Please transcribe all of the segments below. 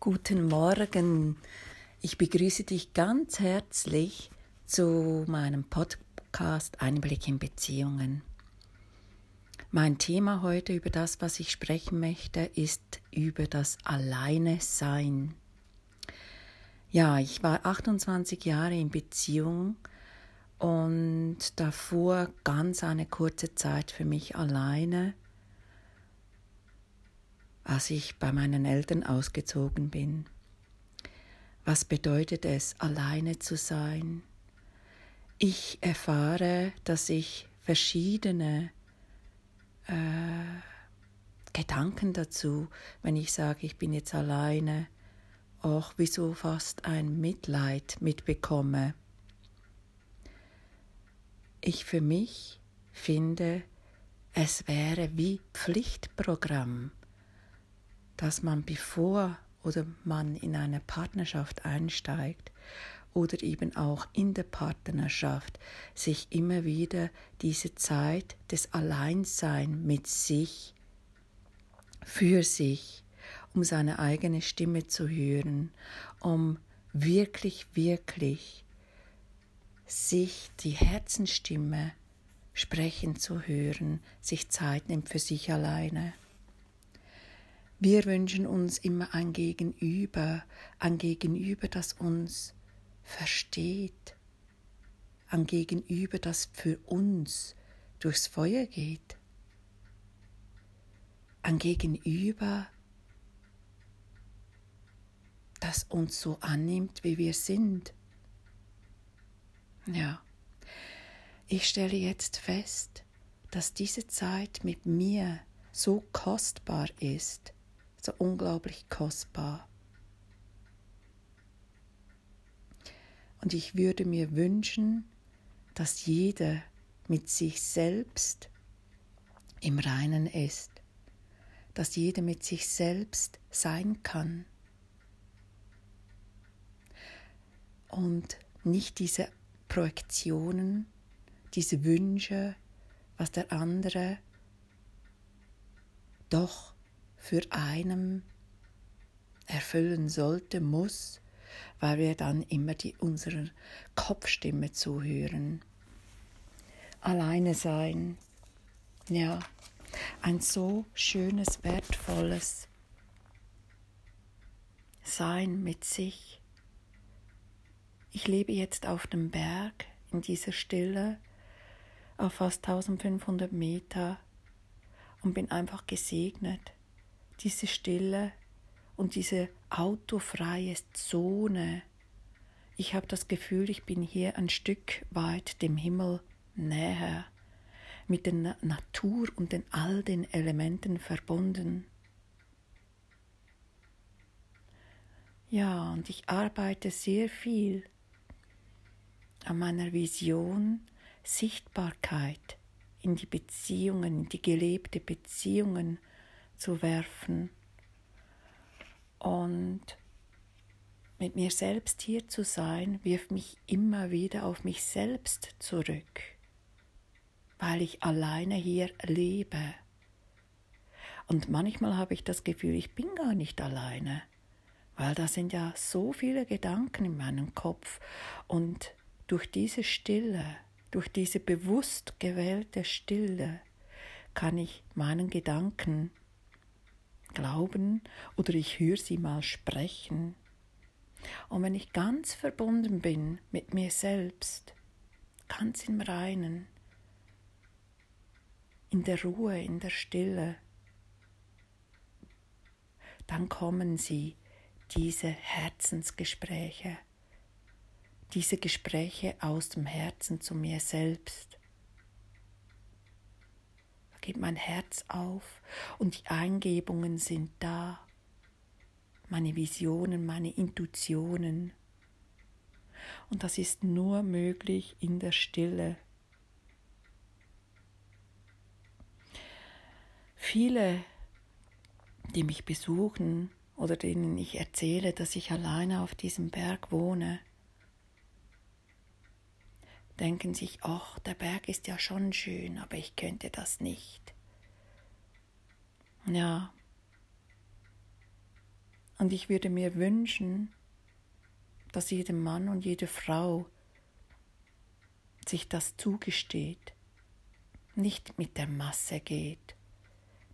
Guten Morgen. Ich begrüße dich ganz herzlich zu meinem Podcast Einblick in Beziehungen. Mein Thema heute über das, was ich sprechen möchte, ist über das Alleine Sein. Ja, ich war 28 Jahre in Beziehung und davor ganz eine kurze Zeit für mich alleine als ich bei meinen Eltern ausgezogen bin. Was bedeutet es, alleine zu sein? Ich erfahre, dass ich verschiedene äh, Gedanken dazu, wenn ich sage, ich bin jetzt alleine, auch wieso fast ein Mitleid mitbekomme. Ich für mich finde, es wäre wie Pflichtprogramm dass man bevor oder man in eine Partnerschaft einsteigt oder eben auch in der Partnerschaft sich immer wieder diese Zeit des Alleinsein mit sich, für sich, um seine eigene Stimme zu hören, um wirklich, wirklich sich die Herzenstimme sprechen zu hören, sich Zeit nimmt für sich alleine. Wir wünschen uns immer ein Gegenüber, ein Gegenüber, das uns versteht, ein Gegenüber, das für uns durchs Feuer geht, ein Gegenüber, das uns so annimmt, wie wir sind. Ja, ich stelle jetzt fest, dass diese Zeit mit mir so kostbar ist, so unglaublich kostbar. Und ich würde mir wünschen, dass jeder mit sich selbst im Reinen ist, dass jeder mit sich selbst sein kann und nicht diese Projektionen, diese Wünsche, was der andere doch für einen erfüllen sollte, muss, weil wir dann immer die, unserer Kopfstimme zuhören. Alleine sein, ja, ein so schönes, wertvolles Sein mit sich. Ich lebe jetzt auf dem Berg in dieser Stille auf fast 1500 Meter und bin einfach gesegnet diese Stille und diese autofreie Zone. Ich habe das Gefühl, ich bin hier ein Stück weit dem Himmel näher, mit der Natur und den all den Elementen verbunden. Ja, und ich arbeite sehr viel an meiner Vision Sichtbarkeit in die Beziehungen, in die gelebte Beziehungen zu werfen und mit mir selbst hier zu sein, wirft mich immer wieder auf mich selbst zurück, weil ich alleine hier lebe. Und manchmal habe ich das Gefühl, ich bin gar nicht alleine, weil da sind ja so viele Gedanken in meinem Kopf und durch diese Stille, durch diese bewusst gewählte Stille, kann ich meinen Gedanken glauben oder ich höre sie mal sprechen. Und wenn ich ganz verbunden bin mit mir selbst, ganz im Reinen, in der Ruhe, in der Stille, dann kommen sie, diese Herzensgespräche, diese Gespräche aus dem Herzen zu mir selbst geht mein Herz auf und die Eingebungen sind da, meine Visionen, meine Intuitionen. Und das ist nur möglich in der Stille. Viele, die mich besuchen oder denen ich erzähle, dass ich alleine auf diesem Berg wohne, denken sich, ach, der Berg ist ja schon schön, aber ich könnte das nicht. Ja. Und ich würde mir wünschen, dass jeder Mann und jede Frau sich das zugesteht, nicht mit der Masse geht,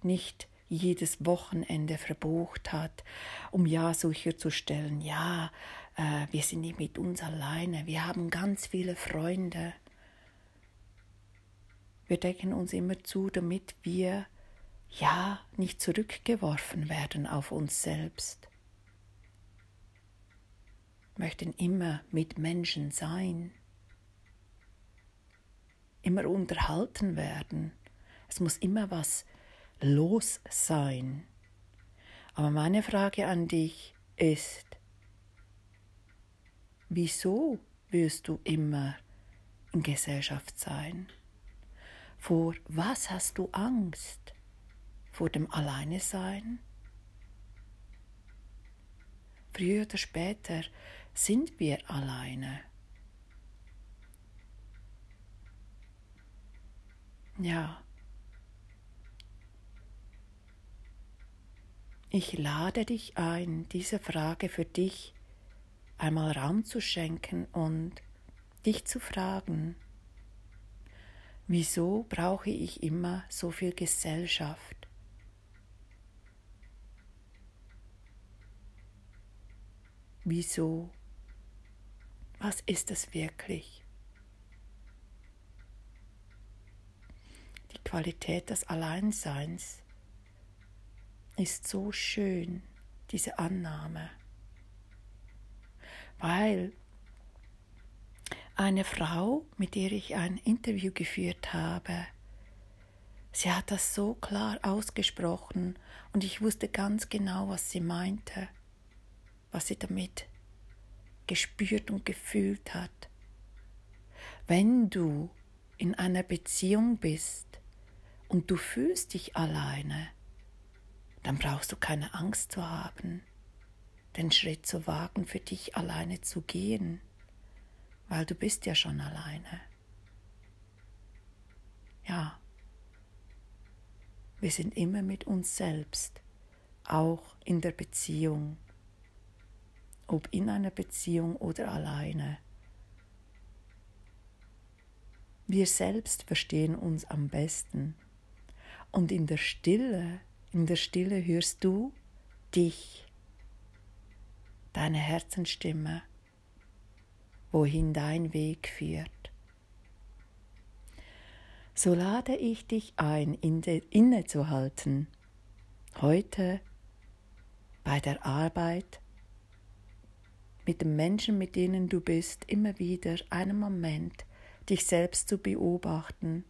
nicht jedes Wochenende verbucht hat, um ja sicherzustellen, ja, äh, wir sind nicht mit uns alleine, wir haben ganz viele Freunde. Wir decken uns immer zu, damit wir ja nicht zurückgeworfen werden auf uns selbst. Möchten immer mit Menschen sein, immer unterhalten werden. Es muss immer was los sein. Aber meine Frage an dich ist, wieso wirst du immer in Gesellschaft sein? Vor was hast du Angst? Vor dem Alleine sein? Früher oder später sind wir alleine. Ja. Ich lade dich ein, diese Frage für dich einmal Raum zu schenken und dich zu fragen, wieso brauche ich immer so viel Gesellschaft? Wieso? Was ist es wirklich? Die Qualität des Alleinseins ist so schön, diese Annahme weil eine Frau, mit der ich ein Interview geführt habe, sie hat das so klar ausgesprochen und ich wusste ganz genau, was sie meinte, was sie damit gespürt und gefühlt hat. Wenn du in einer Beziehung bist und du fühlst dich alleine, dann brauchst du keine Angst zu haben den Schritt zu wagen, für dich alleine zu gehen, weil du bist ja schon alleine. Ja, wir sind immer mit uns selbst, auch in der Beziehung, ob in einer Beziehung oder alleine. Wir selbst verstehen uns am besten. Und in der Stille, in der Stille hörst du dich deine Herzenstimme, wohin dein Weg führt. So lade ich dich ein, innezuhalten, heute bei der Arbeit, mit den Menschen, mit denen du bist, immer wieder einen Moment dich selbst zu beobachten.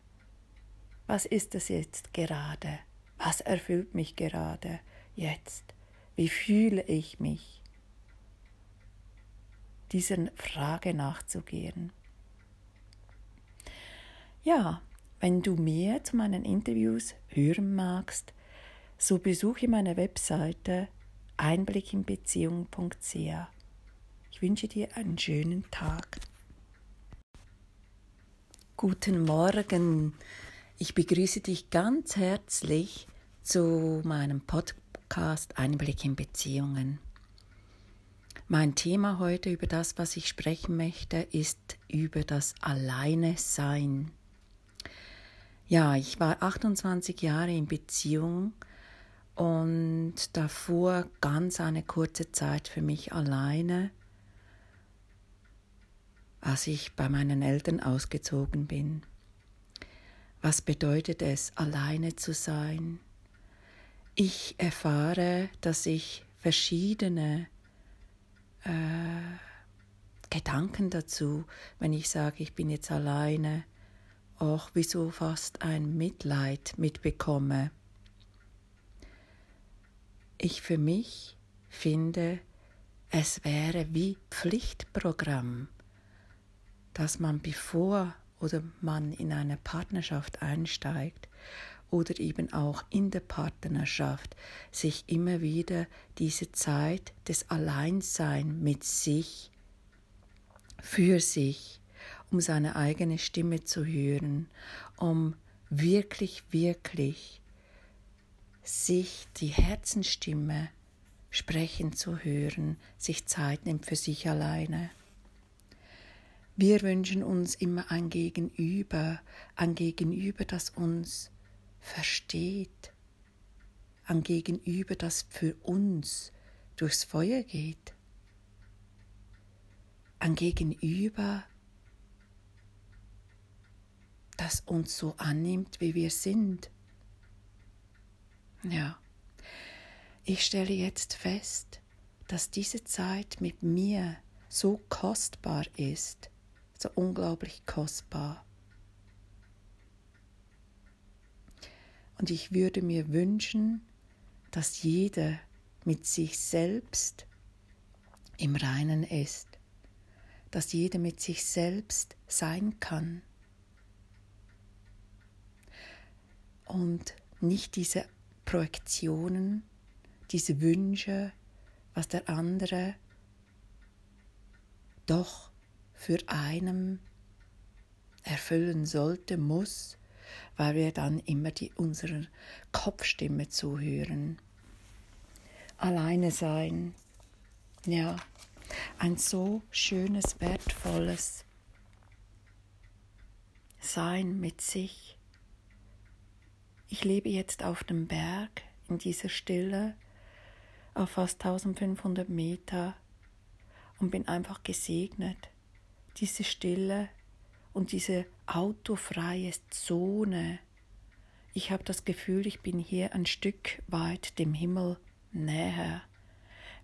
Was ist es jetzt gerade? Was erfüllt mich gerade jetzt? Wie fühle ich mich? Dieser Frage nachzugehen. Ja, wenn du mehr zu meinen Interviews hören magst, so besuche meine Webseite einblickinbeziehung.ch. Ich wünsche dir einen schönen Tag. Guten Morgen. Ich begrüße dich ganz herzlich zu meinem Podcast Einblick in Beziehungen. Mein Thema heute über das, was ich sprechen möchte, ist über das Alleine Sein. Ja, ich war 28 Jahre in Beziehung und davor ganz eine kurze Zeit für mich alleine, als ich bei meinen Eltern ausgezogen bin. Was bedeutet es, alleine zu sein? Ich erfahre, dass ich verschiedene äh, Gedanken dazu, wenn ich sage, ich bin jetzt alleine, auch wieso fast ein Mitleid mitbekomme. Ich für mich finde, es wäre wie Pflichtprogramm, dass man bevor oder man in eine Partnerschaft einsteigt, oder eben auch in der Partnerschaft sich immer wieder diese Zeit des Alleinsein mit sich, für sich, um seine eigene Stimme zu hören, um wirklich, wirklich sich die Herzenstimme sprechen zu hören, sich Zeit nimmt für sich alleine. Wir wünschen uns immer ein Gegenüber, ein Gegenüber, das uns versteht, ein Gegenüber, das für uns durchs Feuer geht, ein Gegenüber, das uns so annimmt, wie wir sind. Ja, ich stelle jetzt fest, dass diese Zeit mit mir so kostbar ist, so unglaublich kostbar. Und ich würde mir wünschen, dass jeder mit sich selbst im Reinen ist, dass jeder mit sich selbst sein kann. Und nicht diese Projektionen, diese Wünsche, was der andere doch für einen erfüllen sollte, muss, weil wir dann immer die, unserer Kopfstimme zuhören. Alleine sein, ja, ein so schönes, wertvolles Sein mit sich. Ich lebe jetzt auf dem Berg in dieser Stille auf fast 1500 Meter und bin einfach gesegnet diese Stille und diese autofreie Zone. Ich habe das Gefühl, ich bin hier ein Stück weit dem Himmel näher,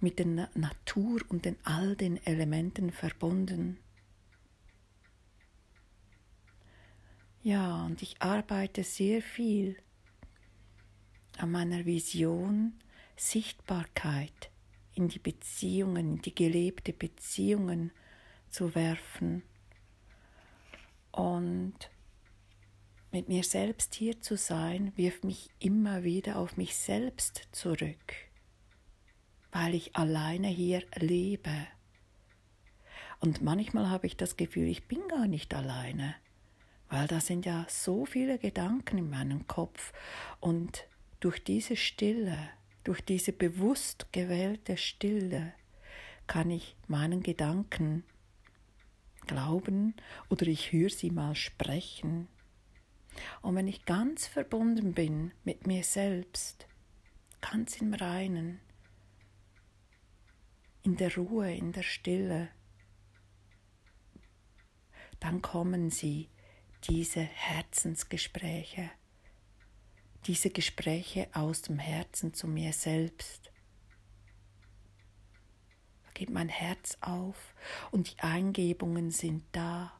mit der Natur und den all den Elementen verbunden. Ja, und ich arbeite sehr viel an meiner Vision Sichtbarkeit in die Beziehungen, in die gelebte Beziehungen zu werfen und mit mir selbst hier zu sein, wirft mich immer wieder auf mich selbst zurück, weil ich alleine hier lebe. Und manchmal habe ich das Gefühl, ich bin gar nicht alleine, weil da sind ja so viele Gedanken in meinem Kopf und durch diese Stille, durch diese bewusst gewählte Stille kann ich meinen Gedanken glauben oder ich höre sie mal sprechen. Und wenn ich ganz verbunden bin mit mir selbst, ganz im Reinen, in der Ruhe, in der Stille, dann kommen sie, diese Herzensgespräche, diese Gespräche aus dem Herzen zu mir selbst geht mein Herz auf und die Eingebungen sind da,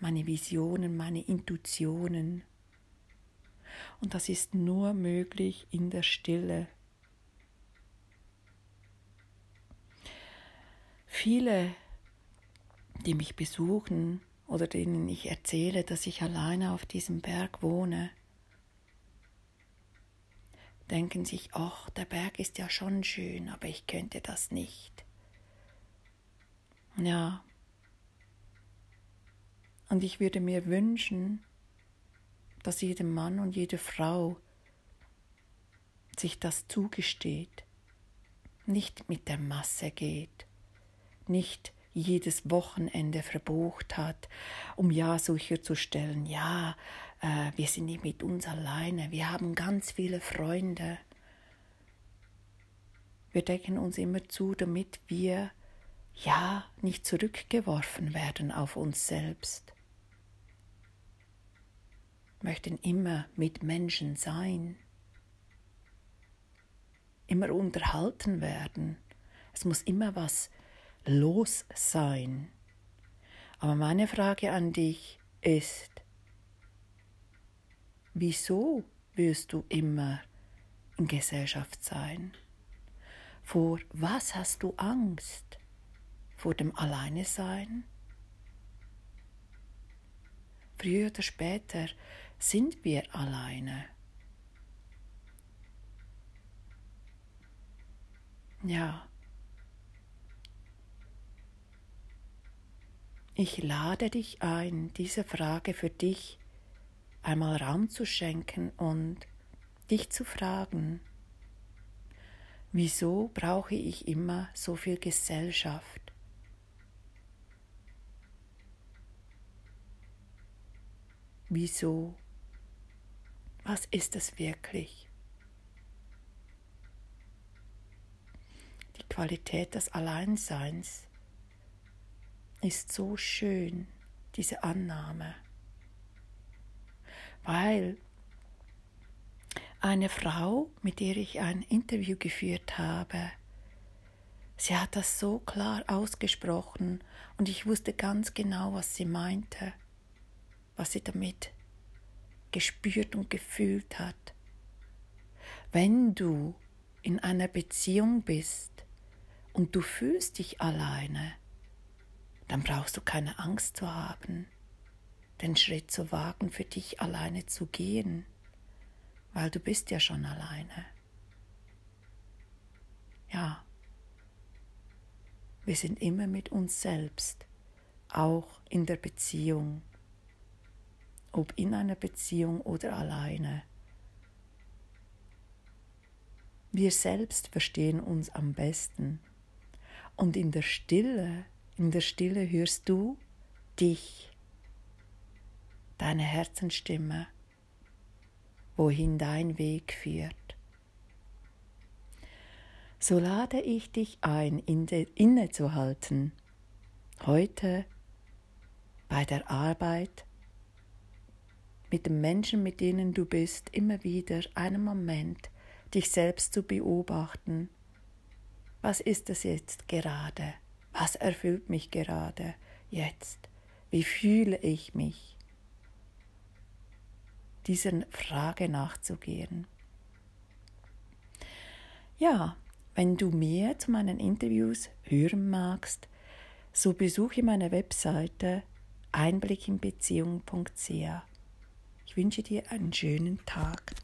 meine Visionen, meine Intuitionen. Und das ist nur möglich in der Stille. Viele, die mich besuchen oder denen ich erzähle, dass ich alleine auf diesem Berg wohne, denken sich, ach, der Berg ist ja schon schön, aber ich könnte das nicht. Ja. Und ich würde mir wünschen, dass jeder Mann und jede Frau sich das zugesteht, nicht mit der Masse geht, nicht jedes Wochenende verbucht hat, um ja sicherzustellen, ja, äh, wir sind nicht mit uns alleine, wir haben ganz viele Freunde. Wir decken uns immer zu, damit wir ja nicht zurückgeworfen werden auf uns selbst. Möchten immer mit Menschen sein, immer unterhalten werden. Es muss immer was los sein. Aber meine Frage an dich ist, wieso wirst du immer in Gesellschaft sein? Vor was hast du Angst? Vor dem Alleine sein? Früher oder später sind wir alleine. Ja, Ich lade dich ein, diese Frage für dich einmal Raum zu schenken und dich zu fragen, Wieso brauche ich immer so viel Gesellschaft? Wieso? Was ist es wirklich? Die Qualität des Alleinseins ist so schön, diese Annahme, weil eine Frau, mit der ich ein Interview geführt habe, sie hat das so klar ausgesprochen und ich wusste ganz genau, was sie meinte was sie damit gespürt und gefühlt hat. Wenn du in einer Beziehung bist und du fühlst dich alleine, dann brauchst du keine Angst zu haben, den Schritt zu wagen, für dich alleine zu gehen, weil du bist ja schon alleine. Ja, wir sind immer mit uns selbst, auch in der Beziehung ob in einer Beziehung oder alleine. Wir selbst verstehen uns am besten. Und in der Stille, in der Stille hörst du dich, deine Herzensstimme, wohin dein Weg führt. So lade ich dich ein, innezuhalten, heute bei der Arbeit, mit den Menschen, mit denen du bist, immer wieder einen Moment dich selbst zu beobachten. Was ist es jetzt gerade? Was erfüllt mich gerade jetzt? Wie fühle ich mich? Dieser Frage nachzugehen. Ja, wenn du mehr zu meinen Interviews hören magst, so besuche meine Webseite einblickinbeziehung.ch. Ich wünsche dir einen schönen Tag.